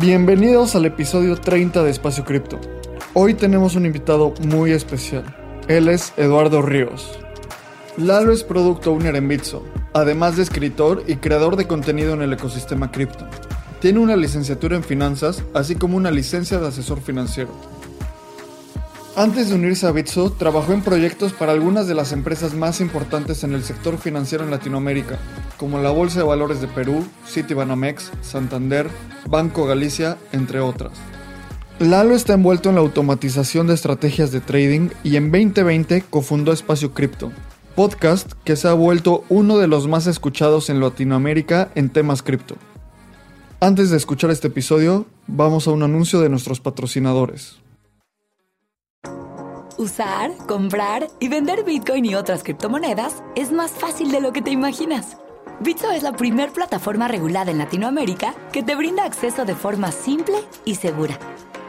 Bienvenidos al episodio 30 de Espacio Cripto. Hoy tenemos un invitado muy especial. Él es Eduardo Ríos. Lalo es Product Owner en Bitso, además de escritor y creador de contenido en el ecosistema cripto. Tiene una licenciatura en finanzas, así como una licencia de asesor financiero. Antes de unirse a Bitso, trabajó en proyectos para algunas de las empresas más importantes en el sector financiero en Latinoamérica, como la Bolsa de Valores de Perú, Citibanamex, Santander, Banco Galicia, entre otras. Lalo está envuelto en la automatización de estrategias de trading y en 2020 cofundó Espacio Cripto, podcast que se ha vuelto uno de los más escuchados en Latinoamérica en temas cripto. Antes de escuchar este episodio, vamos a un anuncio de nuestros patrocinadores. Usar, comprar y vender Bitcoin y otras criptomonedas es más fácil de lo que te imaginas. Bitso es la primer plataforma regulada en Latinoamérica que te brinda acceso de forma simple y segura.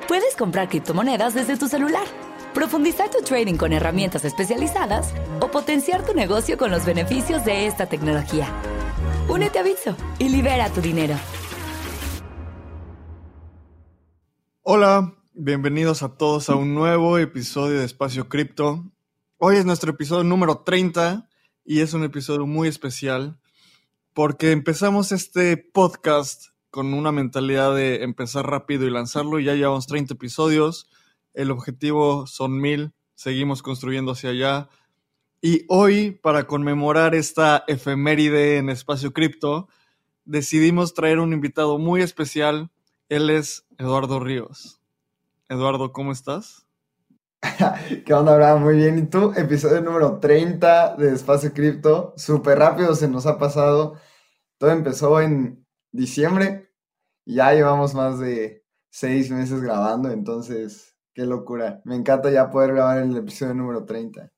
Puedes comprar criptomonedas desde tu celular, profundizar tu trading con herramientas especializadas o potenciar tu negocio con los beneficios de esta tecnología. Únete a Bitso y libera tu dinero. Hola, bienvenidos a todos a un nuevo episodio de Espacio Cripto. Hoy es nuestro episodio número 30 y es un episodio muy especial porque empezamos este podcast con una mentalidad de empezar rápido y lanzarlo ya llevamos 30 episodios. El objetivo son mil, seguimos construyendo hacia allá. Y hoy, para conmemorar esta efeméride en Espacio Cripto, decidimos traer un invitado muy especial. Él es Eduardo Ríos. Eduardo, ¿cómo estás? ¿Qué onda, Abraham? Muy bien. ¿Y tú? Episodio número 30 de Espacio Cripto. Súper rápido se nos ha pasado. Todo empezó en diciembre ya llevamos más de seis meses grabando, entonces, qué locura. Me encanta ya poder grabar el episodio número 30.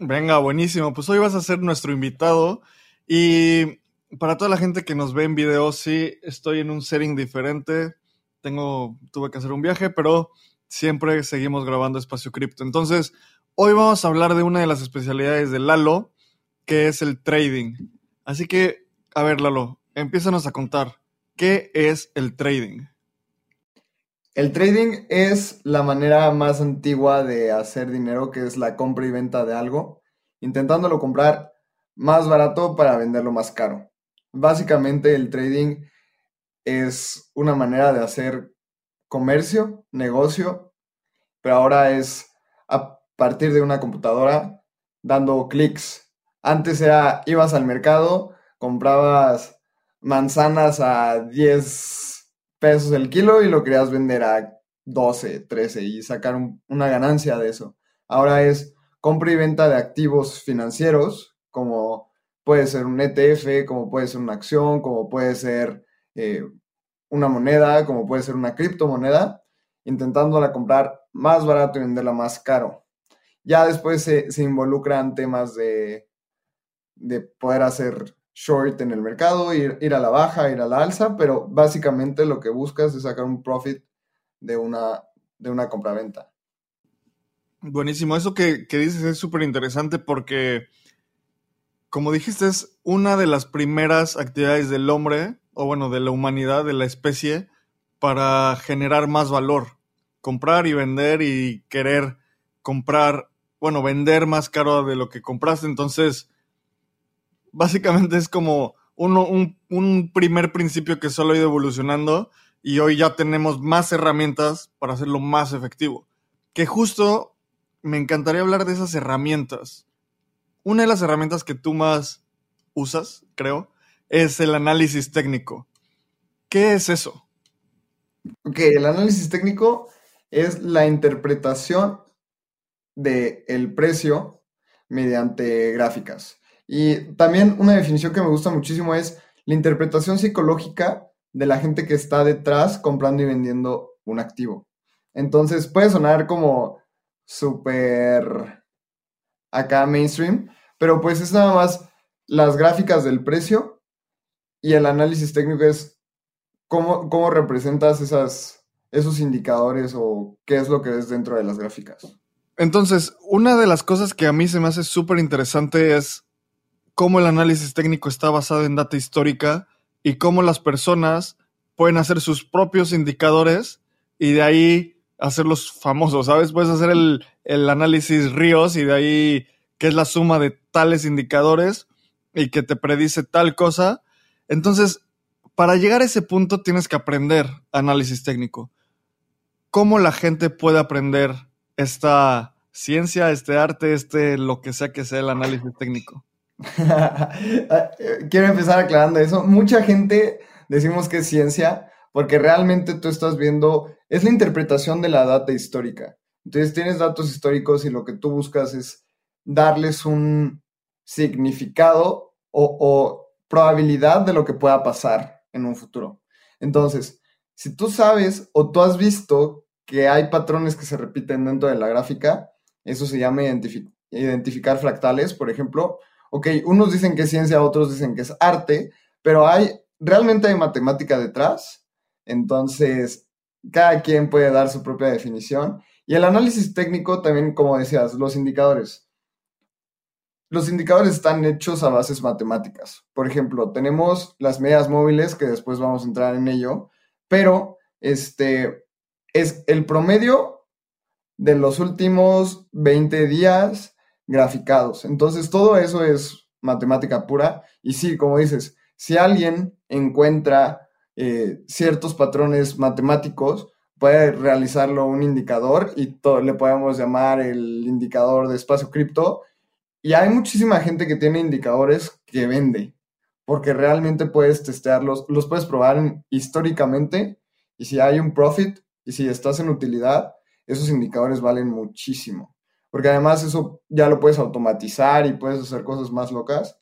Venga, buenísimo. Pues hoy vas a ser nuestro invitado y para toda la gente que nos ve en video, sí, estoy en un setting diferente tengo, tuve que hacer un viaje, pero siempre seguimos grabando Espacio Cripto. Entonces, hoy vamos a hablar de una de las especialidades de Lalo, que es el trading. Así que, a ver, Lalo, empiézanos a contar, ¿qué es el trading? El trading es la manera más antigua de hacer dinero, que es la compra y venta de algo, intentándolo comprar más barato para venderlo más caro. Básicamente el trading es una manera de hacer comercio, negocio, pero ahora es a partir de una computadora dando clics. Antes era, ibas al mercado, comprabas manzanas a 10 pesos el kilo y lo querías vender a 12, 13 y sacar una ganancia de eso. Ahora es compra y venta de activos financieros, como puede ser un ETF, como puede ser una acción, como puede ser eh, una moneda, como puede ser una criptomoneda, intentándola comprar más barato y venderla más caro. Ya después se, involucran temas de, de, poder hacer short en el mercado, ir, ir, a la baja, ir a la alza, pero básicamente lo que buscas es sacar un profit de una, de una compraventa. Buenísimo, eso que, que dices es súper interesante porque, como dijiste, es una de las primeras actividades del hombre o bueno, de la humanidad, de la especie, para generar más valor. Comprar y vender y querer comprar, bueno, vender más caro de lo que compraste. Entonces, básicamente es como un, un primer principio que solo ha ido evolucionando y hoy ya tenemos más herramientas para hacerlo más efectivo. Que justo me encantaría hablar de esas herramientas. Una de las herramientas que tú más usas, creo, es el análisis técnico. ¿Qué es eso? Ok, el análisis técnico es la interpretación del el precio mediante gráficas. Y también una definición que me gusta muchísimo es la interpretación psicológica de la gente que está detrás comprando y vendiendo un activo. Entonces puede sonar como súper acá mainstream, pero pues es nada más las gráficas del precio y el análisis técnico es cómo, cómo representas esas, esos indicadores o qué es lo que ves dentro de las gráficas. Entonces, una de las cosas que a mí se me hace súper interesante es cómo el análisis técnico está basado en data histórica y cómo las personas pueden hacer sus propios indicadores y de ahí hacerlos famosos, ¿sabes? Puedes hacer el, el análisis ríos y de ahí que es la suma de tales indicadores y que te predice tal cosa. Entonces, para llegar a ese punto tienes que aprender análisis técnico. ¿Cómo la gente puede aprender esta ciencia, este arte, este lo que sea que sea el análisis técnico? Quiero empezar aclarando eso. Mucha gente decimos que es ciencia porque realmente tú estás viendo, es la interpretación de la data histórica. Entonces tienes datos históricos y lo que tú buscas es darles un significado o, o probabilidad de lo que pueda pasar en un futuro. Entonces, si tú sabes o tú has visto que hay patrones que se repiten dentro de la gráfica, eso se llama identificar fractales, por ejemplo. Ok, unos dicen que es ciencia, otros dicen que es arte, pero hay, realmente hay matemática detrás. Entonces, cada quien puede dar su propia definición. Y el análisis técnico también, como decías, los indicadores. Los indicadores están hechos a bases matemáticas. Por ejemplo, tenemos las medias móviles, que después vamos a entrar en ello, pero este es el promedio de los últimos 20 días graficados. Entonces, todo eso es matemática pura. Y sí, como dices, si alguien encuentra eh, ciertos patrones matemáticos, puede realizarlo un indicador y le podemos llamar el indicador de espacio cripto y hay muchísima gente que tiene indicadores que vende, porque realmente puedes testearlos, los puedes probar históricamente y si hay un profit y si estás en utilidad, esos indicadores valen muchísimo. Porque además eso ya lo puedes automatizar y puedes hacer cosas más locas.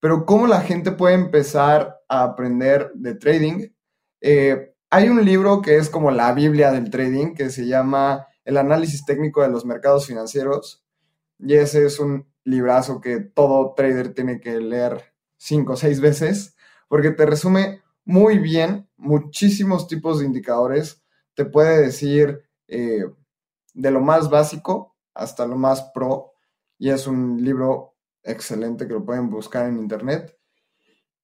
Pero ¿cómo la gente puede empezar a aprender de trading? Eh, hay un libro que es como la Biblia del trading, que se llama El análisis técnico de los mercados financieros. Y ese es un librazo que todo trader tiene que leer cinco o seis veces, porque te resume muy bien muchísimos tipos de indicadores. Te puede decir eh, de lo más básico hasta lo más pro. Y es un libro excelente que lo pueden buscar en internet.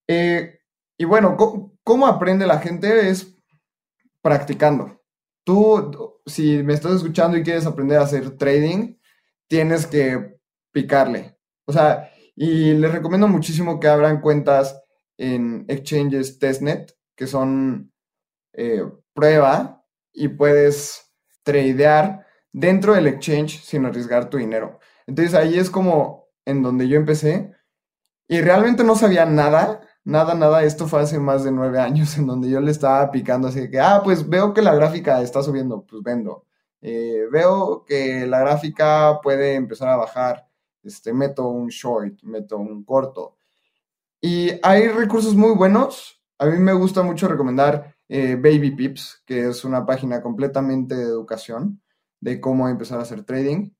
Eh, y bueno, ¿cómo, aprende la gente? Es practicando. Tú, si me estás escuchando y quieres aprender a hacer trading, tienes que picarle. O sea, y les recomiendo muchísimo que abran cuentas en exchanges testnet, que son eh, prueba y puedes tradear dentro del exchange sin arriesgar tu dinero. Entonces ahí es como en donde yo empecé y realmente no sabía nada, nada, nada. Esto fue hace más de nueve años en donde yo le estaba picando así que, ah, pues veo que la gráfica está subiendo, pues vendo. Eh, veo que la gráfica puede empezar a bajar este, meto un short, meto un corto. Y hay recursos muy buenos. A mí me gusta mucho recomendar eh, Baby Pips, que es una página completamente de educación de cómo empezar a hacer trading.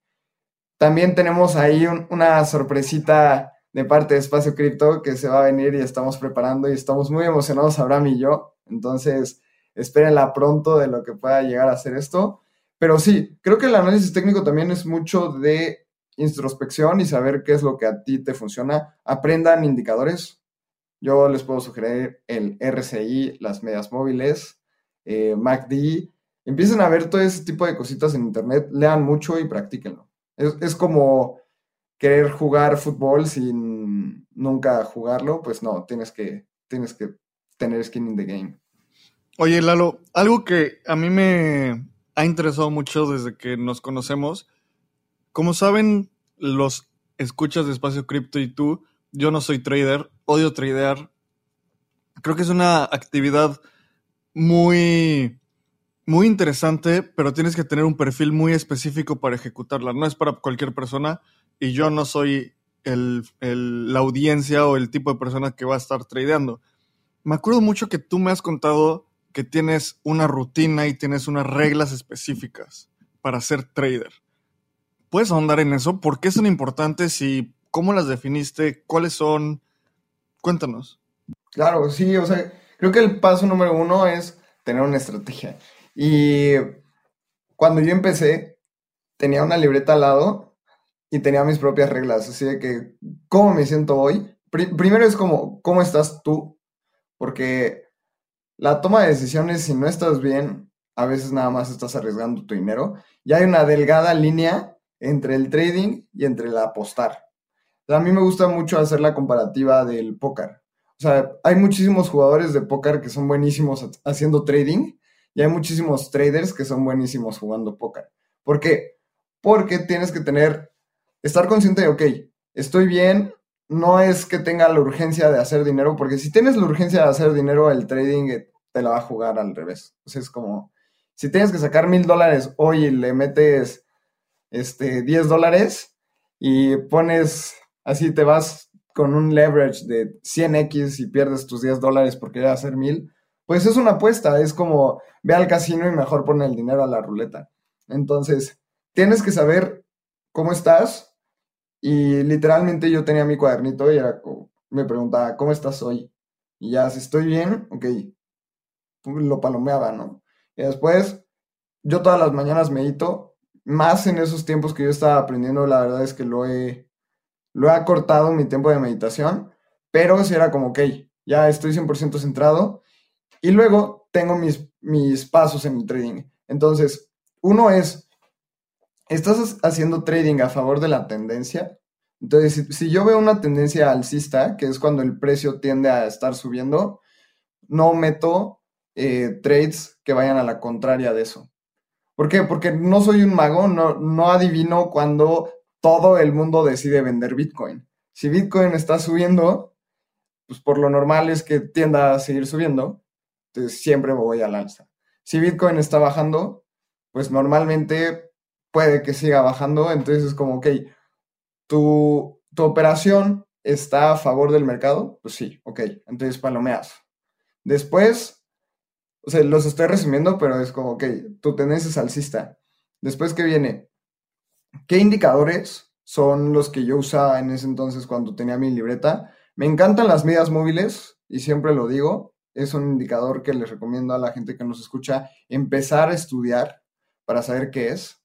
También tenemos ahí una sorpresita de parte de Espacio Cripto que se va a venir y estamos preparando y estamos muy emocionados, Abraham y yo. Entonces, espérenla pronto de lo que pueda llegar a ser esto. Pero sí, creo que el análisis técnico también es mucho de introspección y saber qué es lo que a ti te funciona. Aprendan indicadores. Yo les puedo sugerir el RCI, las medias móviles, eh, MACD. Empiecen a ver todo ese tipo de cositas en internet, lean mucho y practíquenlo. Es, como querer jugar fútbol sin nunca jugarlo, pues no, tienes que, tienes que tener skin in the game. Oye, Lalo, algo que a mí me ha interesado mucho desde que nos conocemos como saben los escuchas de Espacio Cripto y tú, yo no soy trader, odio tradear. Creo que es una actividad muy, muy interesante, pero tienes que tener un perfil muy específico para ejecutarla. No es para cualquier persona y yo no soy el, la audiencia o el tipo de persona que va a estar tradeando. Me acuerdo mucho que tú me has contado que tienes una rutina y tienes unas reglas específicas para ser trader. ¿Puedes ahondar en eso? ¿Por qué son importantes y cómo las definiste? ¿Cuáles son? Cuéntanos. Claro, sí, o sea, creo que el paso número uno es tener una estrategia. Y cuando yo empecé, tenía una libreta al lado y tenía mis propias reglas, así de que, ¿cómo me siento hoy? primero es como, ¿cómo estás tú? Porque la toma de decisiones, si no estás bien, a veces nada más estás arriesgando tu dinero. Y hay una delgada línea entre el trading y entre el apostar. a mí me gusta mucho hacer la comparativa del póker. O sea, hay muchísimos jugadores de póker que son buenísimos haciendo trading y hay muchísimos traders que son buenísimos jugando póker. ¿Por qué? Porque tienes que tener, estar consciente de, ok, estoy bien, no es que tenga la urgencia de hacer dinero, porque si tienes la urgencia de hacer dinero, el trading eh, te la va a jugar al revés. O sea, es como, si tienes que sacar mil dólares hoy y le metes este, 10 dólares y pones, así te vas con un leverage de 100x y pierdes tus 10 dólares porque querer hacer mil, pues es una apuesta, es como ve al casino y mejor pone el dinero a la ruleta. Entonces, tienes que saber cómo estás, y literalmente yo tenía mi cuadernito y era como, me preguntaba, ¿cómo estás hoy? Y ya, si estoy bien, ok, lo palomeaba, ¿no? Y después, yo todas las mañanas medito, más en esos tiempos que yo estaba aprendiendo, la verdad es que lo he, lo he acortado mi tiempo de meditación, pero si era como, ok, ya estoy 100% centrado. Y luego tengo mis, mis pasos en el trading. Entonces, uno es estás haciendo trading a favor de la tendencia. Entonces, si, yo veo una tendencia alcista, que es cuando el precio tiende a estar subiendo, no meto eh, trades que vayan a la contraria de eso. ¿Por qué? Porque no soy un mago, no, no adivino cuando todo el mundo decide vender Bitcoin. Si Bitcoin está subiendo, pues por lo normal es que tienda a seguir subiendo, entonces siempre voy al alza. Si Bitcoin está bajando, pues normalmente puede que siga bajando. Entonces es como, ok, tu, tu operación está a favor del mercado. Pues sí, ok, entonces palomeas. Después, o sea, los estoy resumiendo, pero es como, ok, tu tendencia es alcista. Después que viene, ¿qué indicadores son los que yo usaba en ese entonces cuando tenía mi libreta? Me encantan las medias móviles y siempre lo digo. Es un indicador que les recomiendo a la gente que nos escucha empezar a estudiar para saber qué es.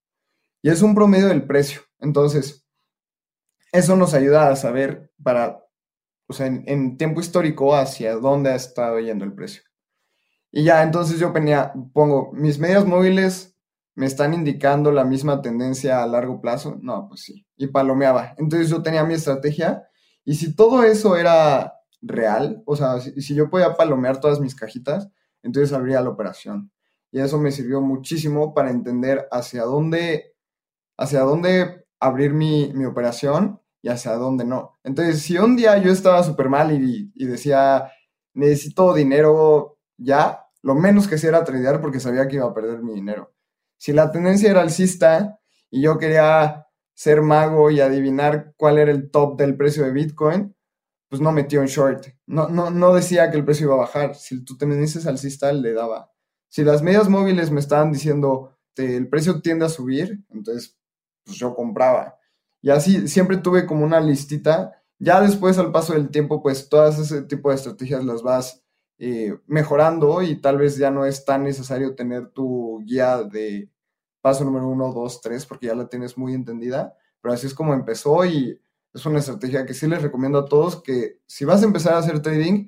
Y es un promedio del precio. Entonces, eso nos ayuda a saber para, o sea, en, tiempo histórico hacia dónde ha estado yendo el precio. Y ya, entonces yo ponía, pongo, mis medios móviles me están indicando la misma tendencia a largo plazo. No, pues sí. Y palomeaba. Entonces yo tenía mi estrategia. Y si todo eso era real, o sea, si, yo podía palomear todas mis cajitas, entonces abría la operación. Y eso me sirvió muchísimo para entender hacia dónde hacia dónde abrir mi, operación y hacia dónde no. Entonces, si un día yo estaba súper mal y, decía, necesito dinero ya, lo menos que hacía era tradear porque sabía que iba a perder mi dinero. Si la tendencia era alcista y yo quería ser mago y adivinar cuál era el top del precio de Bitcoin, pues no metió en short. No, no, no decía que el precio iba a bajar. Si tu tendencia es alcista, le daba. Si las medias móviles me estaban diciendo el precio tiende a subir, entonces pues yo compraba. Y así siempre tuve como una listita. Ya después, al paso del tiempo, pues todas ese tipo de estrategias las vas eh, mejorando y tal vez ya no es tan necesario tener tu guía de paso número uno, dos, tres, porque ya la tienes muy entendida. Pero así es como empezó y es una estrategia que sí les recomiendo a todos que si vas a empezar a hacer trading,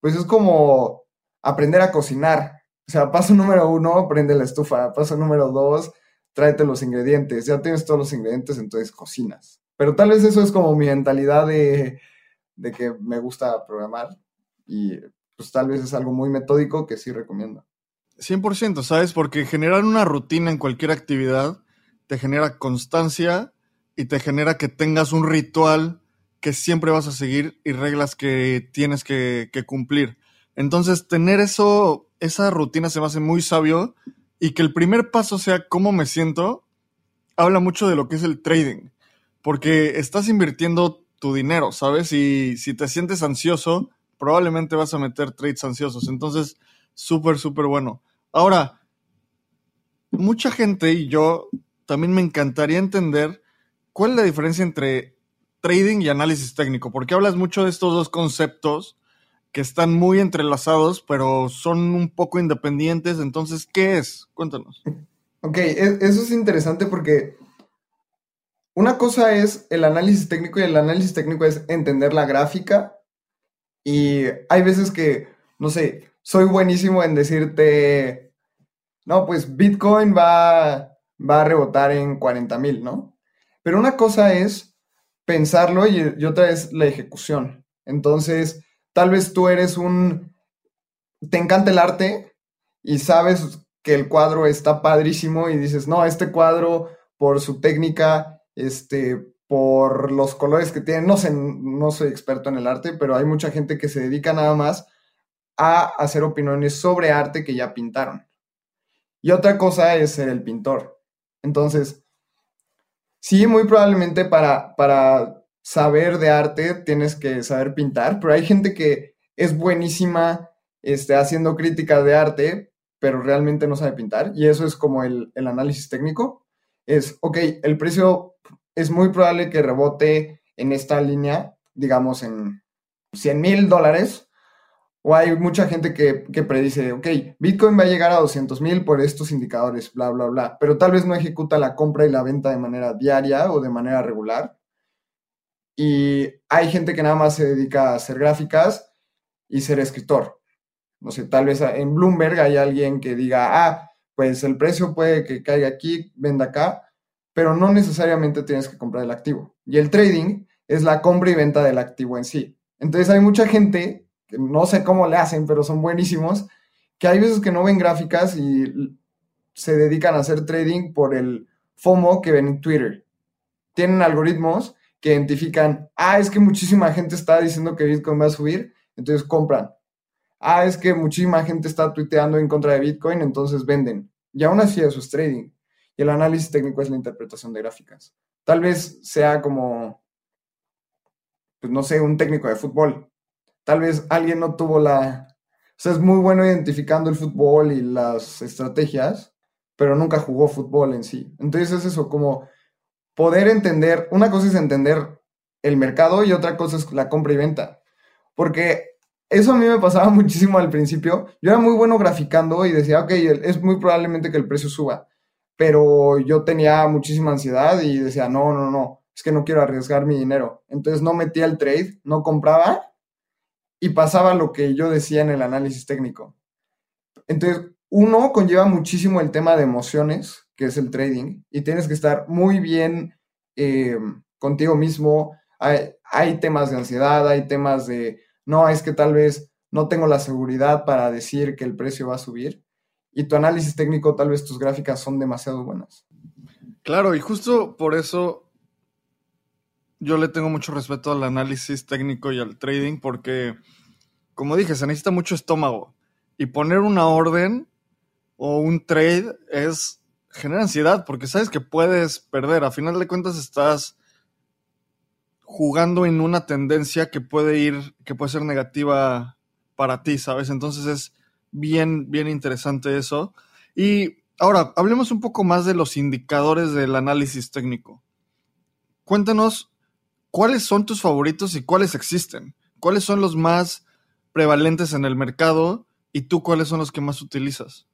pues es como aprender a cocinar. O sea, paso número uno, prende la estufa. Paso número dos, tráete los ingredientes, ya tienes todos los ingredientes, entonces cocinas. Pero tal vez eso es como mi mentalidad de, que me gusta programar y pues tal vez es algo muy metódico que sí recomiendo. 100%, ¿sabes? Porque generar una rutina en cualquier actividad te genera constancia y te genera que tengas un ritual que siempre vas a seguir y reglas que tienes que, cumplir. Entonces, tener eso, esa rutina se me hace muy sabio y que el primer paso sea cómo me siento, habla mucho de lo que es el trading, porque estás invirtiendo tu dinero, ¿sabes? Y si te sientes ansioso, probablemente vas a meter trades ansiosos. Entonces, súper, súper bueno. Ahora, mucha gente y yo también me encantaría entender cuál es la diferencia entre trading y análisis técnico, porque hablas mucho de estos dos conceptos que están muy entrelazados, pero son un poco independientes. Entonces, ¿qué es? Cuéntanos. Ok, e, eso es interesante porque una cosa es el análisis técnico y el análisis técnico es entender la gráfica. Y hay veces que, no sé, soy buenísimo en decirte, no, pues Bitcoin va, va a rebotar en 40 mil, ¿no? Pero una cosa es pensarlo y, y otra es la ejecución. Entonces, tal vez tú eres un, te encanta el arte y sabes que el cuadro está padrísimo y dices, no, este cuadro por su técnica este, por los colores que tienen. No sé, no soy experto en el arte, pero hay mucha gente que se dedica nada más a hacer opiniones sobre arte que ya pintaron. Y otra cosa es ser el pintor. Entonces, sí, muy probablemente para, para saber de arte tienes que saber pintar, pero hay gente que es buenísima este, haciendo críticas de arte, pero realmente no sabe pintar. Y eso es como el, el análisis técnico. Es, ok, el precio es muy probable que rebote en esta línea, digamos, en 100 mil dólares. O hay mucha gente que, predice, ok, Bitcoin va a llegar a 200 mil por estos indicadores, bla, bla, bla, pero tal vez no ejecuta la compra y la venta de manera diaria o de manera regular. Y hay gente que nada más se dedica a hacer gráficas y ser escritor. No sé, tal vez en Bloomberg hay alguien que diga, ah, pues el precio puede que caiga aquí, venda acá, pero no necesariamente tienes que comprar el activo. Y el trading es la compra y venta del activo en sí. Entonces hay mucha gente, que no sé cómo le hacen, pero son buenísimos, que hay veces que no ven gráficas y se dedican a hacer trading por el FOMO que ven en Twitter. Tienen algoritmos que identifican, ah, es que muchísima gente está diciendo que Bitcoin va a subir, entonces compran. Ah, es que muchísima gente está tuiteando en contra de Bitcoin, entonces venden. Y aún así eso es trading y el análisis técnico es la interpretación de gráficas. Tal vez sea como, pues no sé, un técnico de fútbol. Tal vez alguien no tuvo la... O sea, es muy bueno identificando el fútbol y las estrategias, pero nunca jugó fútbol en sí. Entonces es eso, como poder entender, una cosa es entender el mercado y otra cosa es la compra y venta. Porque eso a mí me pasaba muchísimo al principio. Yo era muy bueno graficando y decía, ok, es muy probablemente que el precio suba pero yo tenía muchísima ansiedad y decía, no, no, no, es que no quiero arriesgar mi dinero. Entonces no metía el trade, no compraba y pasaba lo que yo decía en el análisis técnico. Entonces, uno conlleva muchísimo el tema de emociones, que es el trading, y tienes que estar muy bien eh, contigo mismo. Hay, hay temas de ansiedad, hay temas de, no, es que tal vez no tengo la seguridad para decir que el precio va a subir y tu análisis técnico, tal vez tus gráficas son demasiado buenas. Claro, y justo por eso yo le tengo mucho respeto al análisis técnico y al trading, porque, como dije, se necesita mucho estómago. Y poner una orden o un trade es genera ansiedad, porque sabes que puedes perder. A final de cuentas estás jugando en una tendencia que puede ir, que puede ser negativa para ti, ¿sabes? Entonces es bien, bien interesante eso. Y ahora, hablemos un poco más de los indicadores del análisis técnico. Cuéntanos cuáles son tus favoritos y cuáles existen. ¿Cuáles son los más prevalentes en el mercado y tú cuáles son los que más utilizas?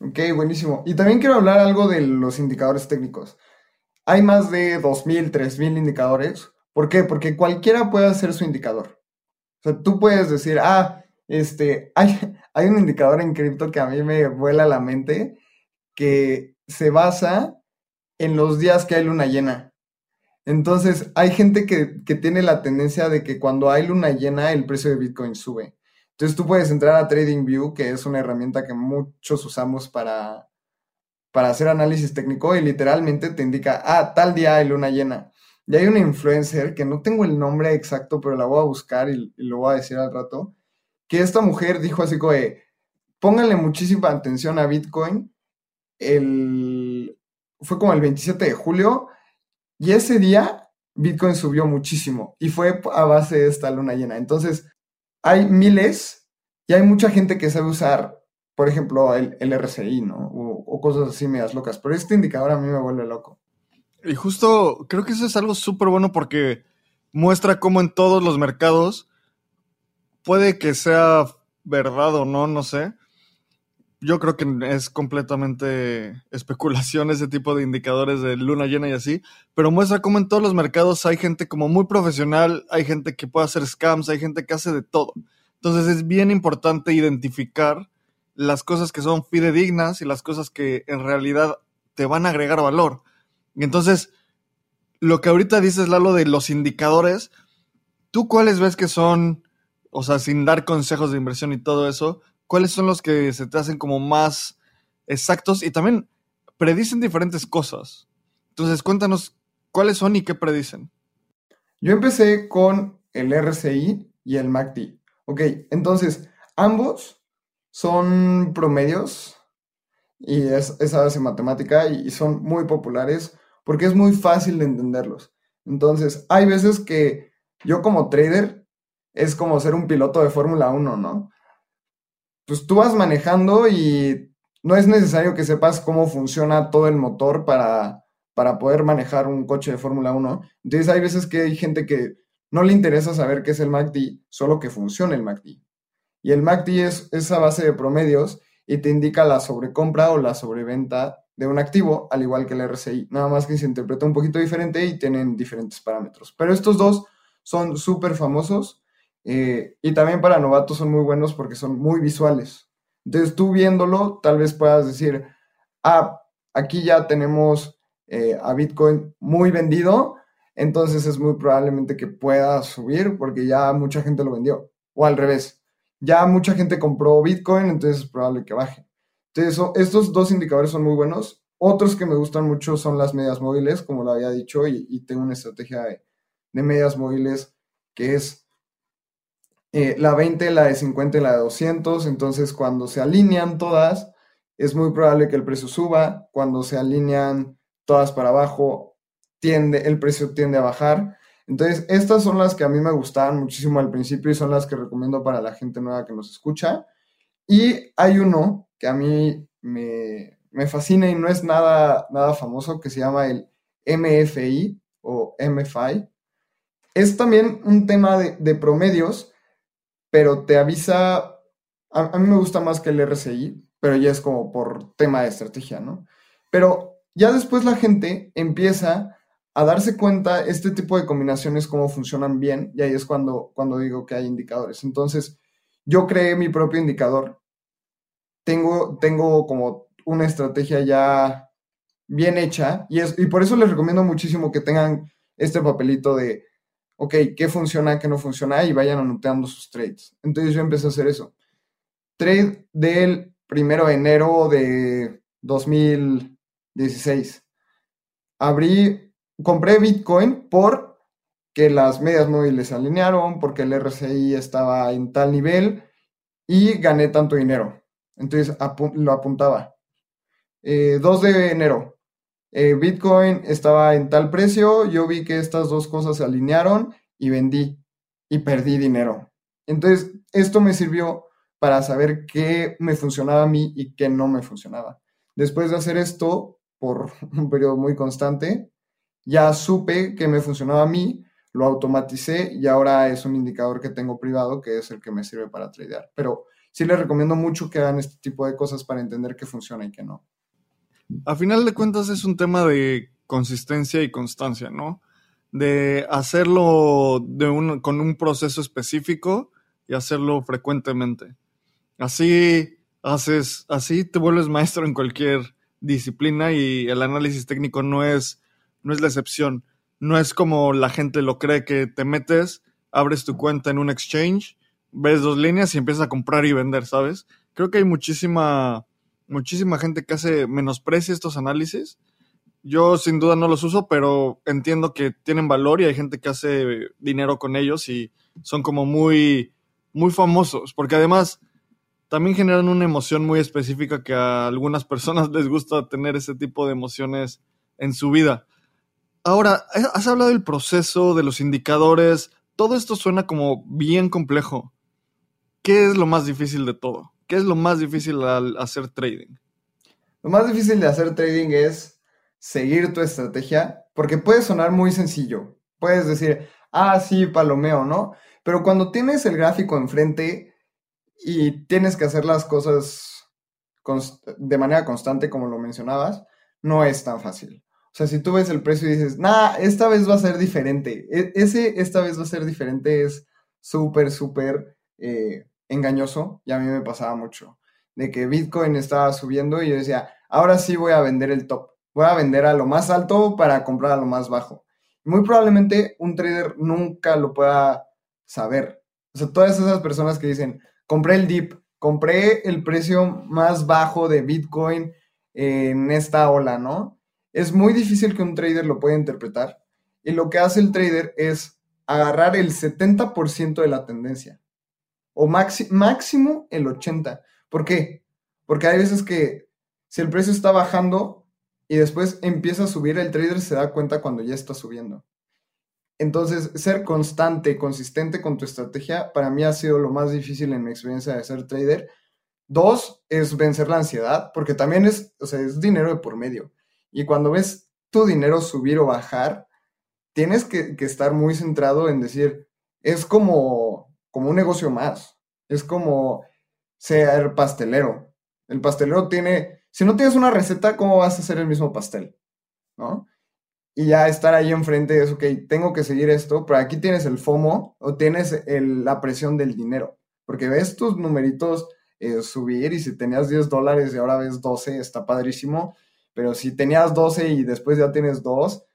Ok, buenísimo. Y también quiero hablar algo de los indicadores técnicos. Hay más de 2.000, 3.000 indicadores. ¿Por qué? Porque cualquiera puede hacer su indicador. O sea, tú puedes decir, ah, este, hay, hay un indicador en cripto que a mí me vuela la mente que se basa en los días que hay luna llena. Entonces, hay gente que, que, tiene la tendencia de que cuando hay luna llena, el precio de Bitcoin sube. Entonces, tú puedes entrar a TradingView, que es una herramienta que muchos usamos para, para hacer análisis técnico, y literalmente te indica, ah, tal día hay luna llena. Y hay una influencer que no tengo el nombre exacto, pero la voy a buscar y, y lo voy a decir al rato, que esta mujer dijo así como pónganle muchísima atención a Bitcoin. El, fue como el 27 de julio y ese día Bitcoin subió muchísimo y fue a base de esta luna llena. Entonces, hay miles Y hay mucha gente que sabe usar, por ejemplo, el, el RCI, ¿no? O, o cosas así medias locas. Pero este indicador a mí me vuelve loco. Y justo creo que eso es algo súper bueno porque muestra cómo en todos los mercados puede que sea verdad o no, no sé. Yo creo que es completamente especulación ese tipo de indicadores de luna llena y así, pero muestra cómo en todos los mercados hay gente como muy profesional, hay gente que puede hacer scams, hay gente que hace de todo. Entonces es bien importante identificar las cosas que son fidedignas y las cosas que en realidad te van a agregar valor. Y entonces, lo que ahorita dices, Lalo, de los indicadores, ¿tú cuáles ves que son, o sea, sin dar consejos de inversión y todo eso, cuáles son los que se te hacen como más exactos y también predicen diferentes cosas? Entonces, cuéntanos cuáles son y qué predicen. Yo empecé con el RCI y el MACD. Ok, entonces, ambos son promedios y es, esa base matemática y son muy populares porque es muy fácil de entenderlos. Entonces, hay veces que yo como trader es como ser un piloto de Fórmula 1, ¿no? Pues tú vas manejando y no es necesario que sepas cómo funciona todo el motor para, para poder manejar un coche de Fórmula 1. Entonces hay veces que hay gente que no le interesa saber qué es el MACD, solo que funcione el MACD. Y el MACD es esa base de promedios y te indica la sobrecompra o la sobreventa de un activo, al igual que el RSI, nada más que se interpreta un poquito diferente y tienen diferentes parámetros. Pero estos dos son súper famosos eh, y también para novatos son muy buenos porque son muy visuales. Entonces tú viéndolo, tal vez puedas decir, ah, aquí ya tenemos eh, a Bitcoin muy vendido, entonces es muy probablemente que pueda subir porque ya mucha gente lo vendió. O al revés, ya mucha gente compró Bitcoin, entonces es probable que baje. Entonces, estos dos indicadores son muy buenos. Otros que me gustan mucho son las medias móviles, como lo había dicho, y, tengo una estrategia de, medias móviles que es eh, la 20, la de 50 y la de 200. Entonces, cuando se alinean todas, es muy probable que el precio suba. Cuando se alinean todas para abajo, tiende, el precio tiende a bajar. Entonces, estas son las que a mí me gustaban muchísimo al principio y son las que recomiendo para la gente nueva que nos escucha. Y hay uno que a mí me, fascina y no es nada, nada famoso, que se llama el MFI o MFI. Es también un tema de, promedios, pero te avisa, a, mí me gusta más que el RSI, pero ya es como por tema de estrategia, ¿no? Pero ya después la gente empieza a darse cuenta este tipo de combinaciones cómo funcionan bien y ahí es cuando, cuando digo que hay indicadores. Entonces, yo creé mi propio indicador tengo, tengo como una estrategia ya bien hecha y, es, y por eso les recomiendo muchísimo que tengan este papelito de, ok, qué funciona, qué no funciona y vayan anotando sus trades. Entonces yo empecé a hacer eso. Trade del primero de enero de 2016. Abrí, compré Bitcoin por que las medias móviles se alinearon, porque el RSI estaba en tal nivel y gané tanto dinero. Entonces lo apuntaba. 2 eh, de enero. Eh, Bitcoin estaba en tal precio, yo vi que estas dos cosas se alinearon y vendí y perdí dinero. Entonces, esto me sirvió para saber qué me funcionaba a mí y qué no me funcionaba. Después de hacer esto por un periodo muy constante, ya supe que me funcionaba a mí, lo automaticé y ahora es un indicador que tengo privado que es el que me sirve para tradear. Pero sí les recomiendo mucho que hagan este tipo de cosas para entender qué funciona y qué no. A final de cuentas es un tema de consistencia y constancia, ¿no? De hacerlo con un proceso específico y hacerlo frecuentemente. Así haces, así te vuelves maestro en cualquier disciplina y el análisis técnico no es, no es la excepción. No es como la gente lo cree que te metes, abres tu cuenta en un exchange ves dos líneas y empiezas a comprar y vender, ¿sabes? Creo que hay muchísima, muchísima gente que hace menosprecia estos análisis. Yo sin duda no los uso, pero entiendo que tienen valor y hay gente que hace dinero con ellos y son como muy, muy famosos, porque además también generan una emoción muy específica que a algunas personas les gusta tener ese tipo de emociones en su vida. Ahora, has hablado del proceso, de los indicadores, todo esto suena como bien complejo. ¿qué es lo más difícil de todo? ¿Qué es lo más difícil al hacer trading? Lo más difícil de hacer trading es seguir tu estrategia, porque puede sonar muy sencillo. Puedes decir, ah, sí, palomeo, ¿no? Pero cuando tienes el gráfico enfrente y tienes que hacer las cosas de manera constante, como lo mencionabas, no es tan fácil. O sea, si tú ves el precio y dices, nah, esta vez va a ser diferente, e-, ese esta vez va a ser diferente es súper, súper eh, engañoso y a mí me pasaba mucho. De que Bitcoin estaba subiendo y yo decía, ahora sí voy a vender el top, voy a vender a lo más alto para comprar a lo más bajo. muy probablemente un trader nunca lo pueda saber. O sea, todas esas personas que dicen, compré el dip, compré el precio más bajo de Bitcoin en esta ola, ¿no? Es muy difícil que un trader lo pueda interpretar. Y lo que hace el trader es agarrar el 70% de la tendencia. O máximo el 80%. ¿Por qué? Porque hay veces que si el precio está bajando y después empieza a subir, el trader se da cuenta cuando ya está subiendo. Entonces, ser constante, consistente con tu estrategia, para mí ha sido lo más difícil en mi experiencia de ser trader. Dos, es vencer la ansiedad, porque también es, o sea, es dinero de por medio. Y cuando ves tu dinero subir o bajar, tienes que, estar muy centrado en decir, es como, como un negocio más. Es como ser pastelero. El pastelero tiene, si no tienes una receta, ¿cómo vas a hacer el mismo pastel? ¿No? y ya estar ahí enfrente es, ok, tengo que seguir esto, pero aquí tienes el FOMO o tienes la presión del dinero, porque ves tus numeritos eh, subir y si tenías 10 dólares y ahora ves 12, está padrísimo, pero si tenías 12 y después ya tienes 2,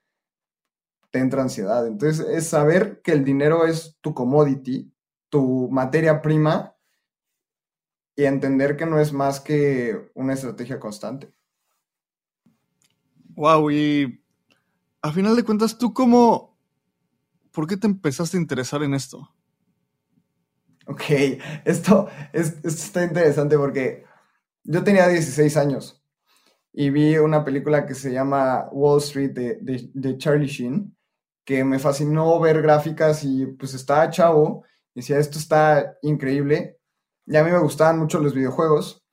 te entra ansiedad. Entonces es saber que el dinero es tu commodity, tu materia prima y entender que no es más que una estrategia constante. Wow, y a final de cuentas, ¿tú cómo, por qué te empezaste a interesar en esto? Ok, esto, está interesante porque yo tenía 16 años y vi una película que se llama Wall Street de, Charlie Sheen, que me fascinó ver gráficas y pues estaba chavo, y decía, esto está increíble, y a mí me gustaban mucho los videojuegos,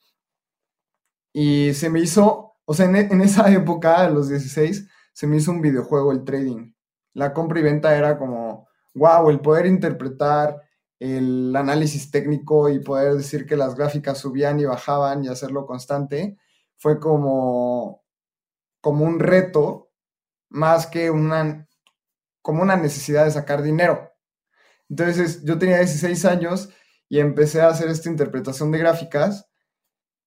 y se me hizo, o sea, en, en esa época, a los 16, se me hizo un videojuego el trading. La compra y venta era como, wow, el poder interpretar el análisis técnico y poder decir que las gráficas subían y bajaban y hacerlo constante, fue como, como un reto más que una, como una necesidad de sacar dinero. Entonces yo tenía 16 años y empecé a hacer esta interpretación de gráficas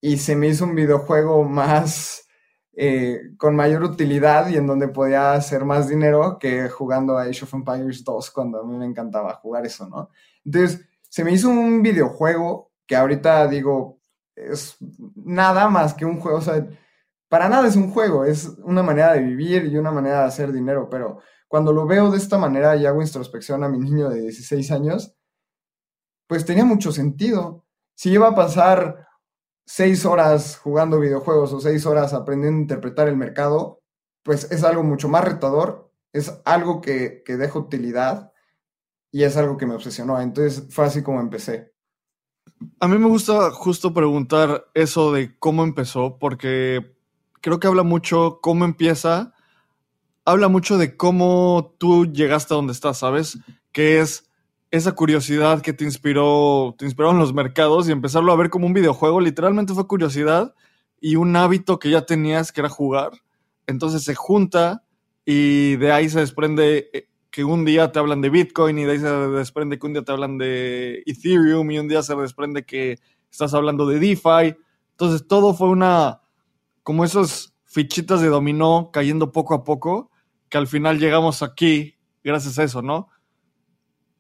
y se me hizo un videojuego más eh, con mayor utilidad y en donde podía hacer más dinero que jugando a Age of Empires 2 cuando a mí me encantaba jugar eso, ¿no? Entonces, se me hizo un videojuego que ahorita digo, es nada más que un juego, o sea, para nada es un juego, es una manera de vivir y una manera de hacer dinero, pero cuando lo veo de esta manera y hago introspección a mi niño de 16 años, pues tenía mucho sentido. Si iba a pasar seis horas jugando videojuegos o seis horas aprendiendo a interpretar el mercado, pues es algo mucho más retador, es algo que, que deja utilidad y es algo que me obsesionó. Entonces fue así como empecé. A mí me gusta justo preguntar eso de cómo empezó, porque creo que habla mucho cómo empieza, habla mucho de cómo tú llegaste a donde estás, ¿sabes? Que es esa curiosidad que te inspiró, te inspiraron los mercados y empezarlo a ver como un videojuego, literalmente fue curiosidad y un hábito que ya tenías que era jugar. Entonces se junta y de ahí se desprende eh, que un día te hablan de Bitcoin y de ahí se desprende que un día te hablan de Ethereum y un día se desprende que estás hablando de DeFi. Entonces todo fue una, como esos fichitas de dominó cayendo poco a poco, que al final llegamos aquí gracias a eso, ¿no?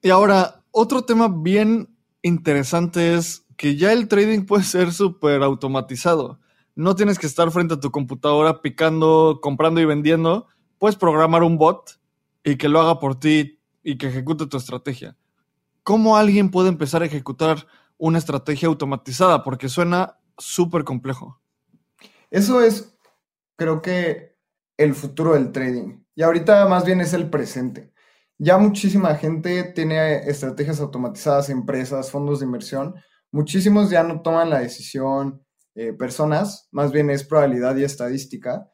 Y ahora, otro tema bien interesante es que ya el trading puede ser súper automatizado. No tienes que estar frente a tu computadora picando, comprando y vendiendo. Puedes programar un bot y que lo haga por ti y que ejecute tu estrategia. ¿Cómo alguien puede empezar a ejecutar una estrategia automatizada? Porque suena súper complejo. Eso es, creo que, el futuro del trading. Y ahorita más bien es el presente ya muchísima gente tiene estrategias automatizadas, empresas, fondos de inversión, muchísimos ya no toman la decisión eh, personas, más bien es probabilidad y estadística,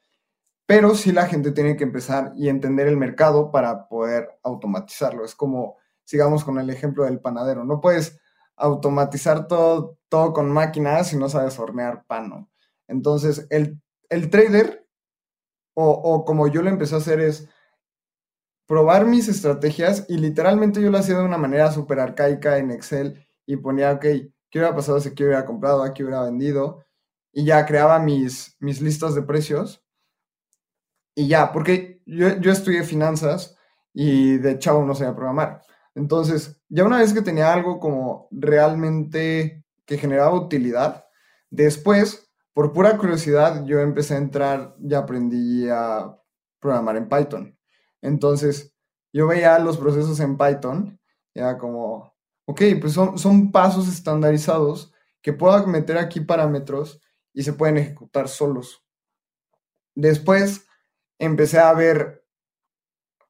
pero sí la gente tiene que empezar y entender el mercado para poder automatizarlo. Es como, sigamos con el ejemplo del panadero, no puedes automatizar todo, todo con máquinas si no sabes hornear pan, ¿no? Entonces, el, el trader, o, o como yo lo empecé a hacer, es probar mis estrategias y literalmente yo lo hacía de una manera súper arcaica en Excel y ponía, ok, ¿qué hubiera pasado si aquí hubiera comprado, aquí hubiera vendido? Y ya creaba mis, mis listas de precios. Y ya, porque yo, yo estudié finanzas y de chavo no sabía programar. Entonces, ya una vez que tenía algo como realmente que generaba utilidad, después, por pura curiosidad, yo empecé a entrar y aprendí a programar en Python. Entonces, yo veía los procesos en Python, y era como, ok, pues son, son pasos estandarizados que puedo meter aquí parámetros y se pueden ejecutar solos. Después empecé a ver,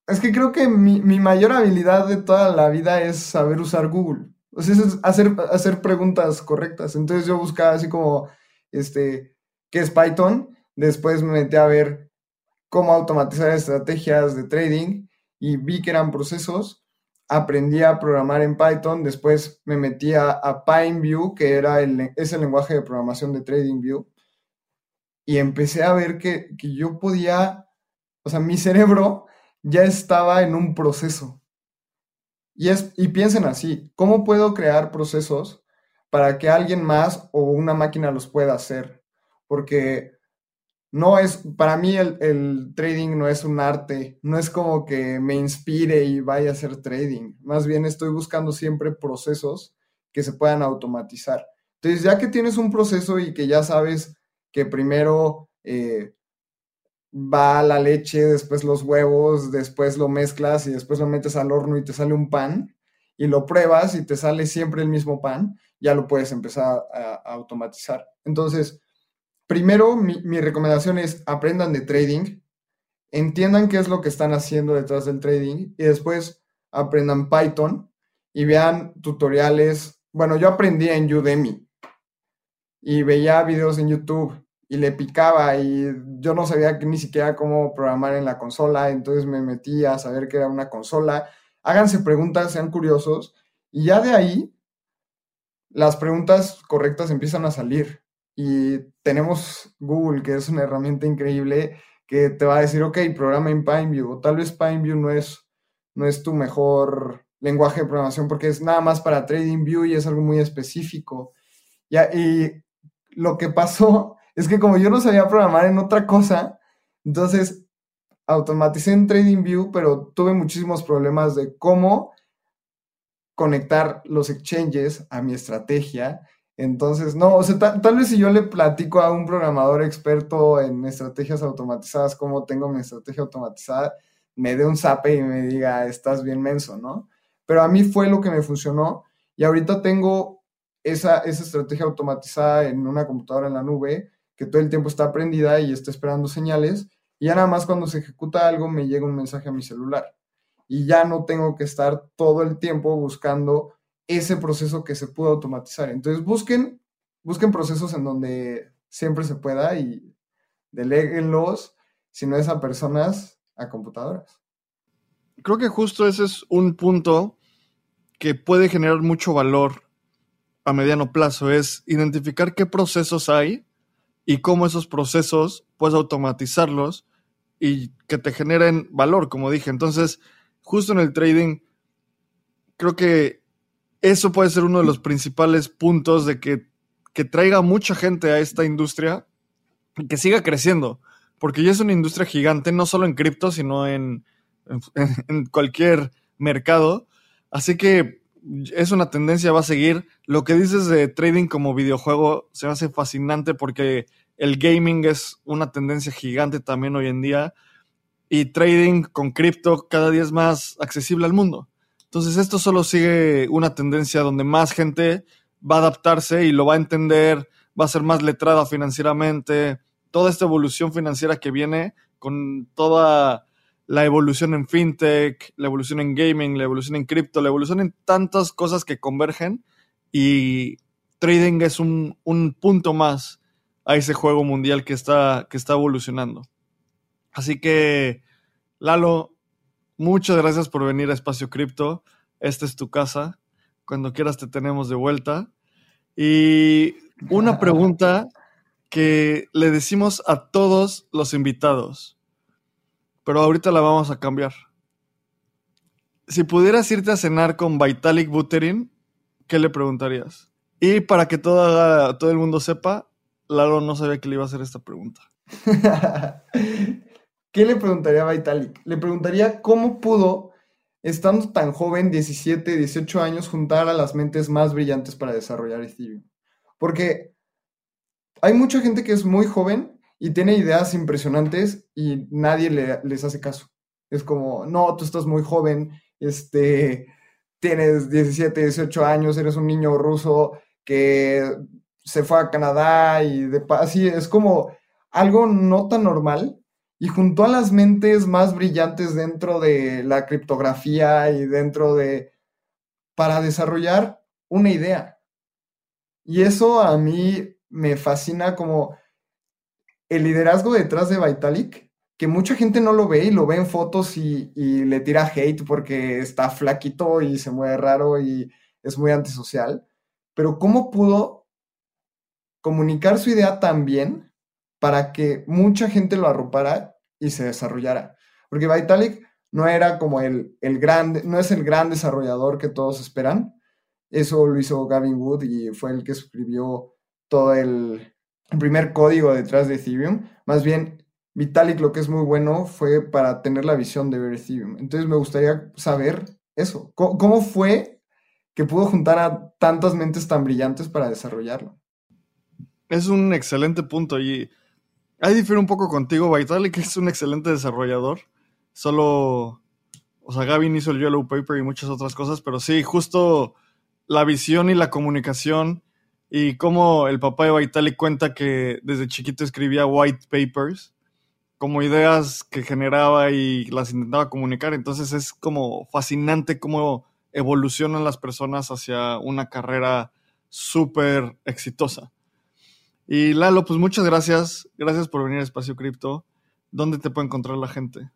es que creo que mi, mi mayor habilidad de toda la vida es saber usar Google. O sea, es hacer, hacer preguntas correctas. Entonces yo buscaba así como, este, ¿qué es Python? Después me metí a ver cómo automatizar estrategias de trading y vi que eran procesos. Aprendí a programar en Python, después me metí a, a PineView, que era el, es el lenguaje de programación de TradingView, y empecé a ver que, que yo podía, o sea, mi cerebro ya estaba en un proceso. Y, es, y piensen así, ¿cómo puedo crear procesos para que alguien más o una máquina los pueda hacer? Porque no es, para mí el, el, trading no es un arte, no es como que me inspire y vaya a hacer trading, más bien estoy buscando siempre procesos que se puedan automatizar. Entonces, ya que tienes un proceso y que ya sabes que primero eh, va la leche, después los huevos, después lo mezclas y después lo metes al horno y te sale un pan, y lo pruebas y te sale siempre el mismo pan, ya lo puedes empezar a, automatizar. Entonces, primero, mi, recomendación es aprendan de trading, entiendan qué es lo que están haciendo detrás del trading y después aprendan Python y vean tutoriales. Bueno, yo aprendí en Udemy y veía videos en YouTube y le picaba y yo no sabía ni siquiera cómo programar en la consola, entonces me metí a saber que era una consola. Háganse preguntas, sean curiosos y ya de ahí las preguntas correctas empiezan a salir y tenemos Google, que es una herramienta increíble que te va a decir, ok, programa en PineView, o tal vez PineView no es, no es tu mejor lenguaje de programación porque es nada más para TradingView y es algo muy específico. Ya, y lo que pasó es que como yo no sabía programar en otra cosa, entonces automaticé en TradingView, pero tuve muchísimos problemas de cómo conectar los exchanges a mi estrategia entonces, no, o sea, tal, vez si yo le platico a un programador experto en estrategias automatizadas cómo tengo mi estrategia automatizada, me dé un zape y me diga, estás bien menso, ¿no? Pero a mí fue lo que me funcionó y ahorita tengo esa, esa estrategia automatizada en una computadora en la nube que todo el tiempo está prendida y está esperando señales y ya nada más cuando se ejecuta algo me llega un mensaje a mi celular y ya no tengo que estar todo el tiempo buscando ese proceso que se pudo automatizar. Entonces busquen, busquen procesos en donde siempre se pueda y deleguenlos, si no es a personas, a computadoras. Creo que justo ese es un punto que puede generar mucho valor a mediano plazo, es identificar qué procesos hay y cómo esos procesos puedes automatizarlos y que te generen valor, como dije. Entonces, justo en el trading, creo que eso puede ser uno de los principales puntos de que, que traiga mucha gente a esta industria y que siga creciendo, porque ya es una industria gigante, no solo en cripto, sino en, en, en cualquier mercado. Así que es una tendencia, va a seguir. Lo que dices de trading como videojuego se me hace fascinante porque el gaming es una tendencia gigante también hoy en día y trading con cripto cada día es más accesible al mundo. Entonces esto solo sigue una tendencia donde más gente va a adaptarse y lo va a entender, va a ser más letrada financieramente, toda esta evolución financiera que viene con toda la evolución en fintech, la evolución en gaming, la evolución en cripto, la evolución en tantas cosas que convergen y trading es un, un punto más a ese juego mundial que está, que está evolucionando. Así que, Lalo, muchas gracias por venir a Espacio Cripto. Esta es tu casa. Cuando quieras te tenemos de vuelta. Y una pregunta que le decimos a todos los invitados, pero ahorita la vamos a cambiar. Si pudieras irte a cenar con Vitalik Buterin, ¿qué le preguntarías? Y para que todo, todo el mundo sepa, Lalo no sabía que le iba a hacer esta pregunta. ¿Qué le preguntaría a Vitalik? Le preguntaría cómo pudo, estando tan joven, 17, 18 años, juntar a las mentes más brillantes para desarrollar Ethereum. Porque hay mucha gente que es muy joven y tiene ideas impresionantes y nadie les hace caso. Es como, no, tú estás muy joven, este, tienes 17, 18 años, eres un niño ruso que se fue a Canadá y de así es como algo no tan normal y junto a las mentes más brillantes dentro de la criptografía y dentro de para desarrollar una idea. Y eso a mí me fascina como el liderazgo detrás de Vitalik, que mucha gente no lo ve y lo ve en fotos y, y le tira hate porque está flaquito y se mueve raro y es muy antisocial. Pero ¿cómo pudo comunicar su idea tan bien para que mucha gente lo arropara y se desarrollara? Porque Vitalik no era como el, el gran, no es el gran desarrollador que todos esperan. Eso lo hizo Gavin Wood y fue el que escribió todo el, primer código detrás de Ethereum. Más bien, Vitalik lo que es muy bueno fue para tener la visión de ver Ethereum. Entonces me gustaría saber eso. ¿Cómo, fue que pudo juntar a tantas mentes tan brillantes para desarrollarlo? Es un excelente punto y ahí difiere un poco contigo. Vitalik es un excelente desarrollador. Solo, o sea, Gavin hizo el Yellow Paper y muchas otras cosas, pero sí, justo la visión y la comunicación y cómo el papá de Vitalik cuenta que desde chiquito escribía white papers como ideas que generaba y las intentaba comunicar. Entonces es como fascinante cómo evolucionan las personas hacia una carrera súper exitosa. Y Lalo, pues muchas gracias. Gracias por venir a Espacio Cripto. ¿Dónde te puede encontrar la gente?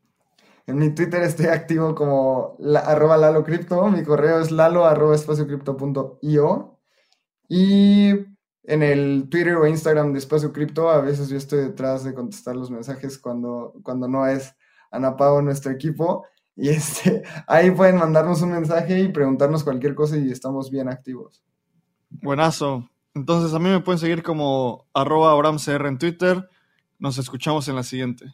En mi Twitter estoy activo como arroba Lalo Cripto. Mi correo es lalo arroba espaciocripto.io. Y en el Twitter o Instagram de Espacio Cripto, a veces yo estoy detrás de contestar los mensajes cuando, cuando no es Ana Pau nuestro equipo. Y este, ahí pueden mandarnos un mensaje y preguntarnos cualquier cosa y estamos bien activos. Buenazo. Entonces a mí me pueden seguir como arroba abramcr en Twitter. Nos escuchamos en la siguiente.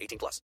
18 plus.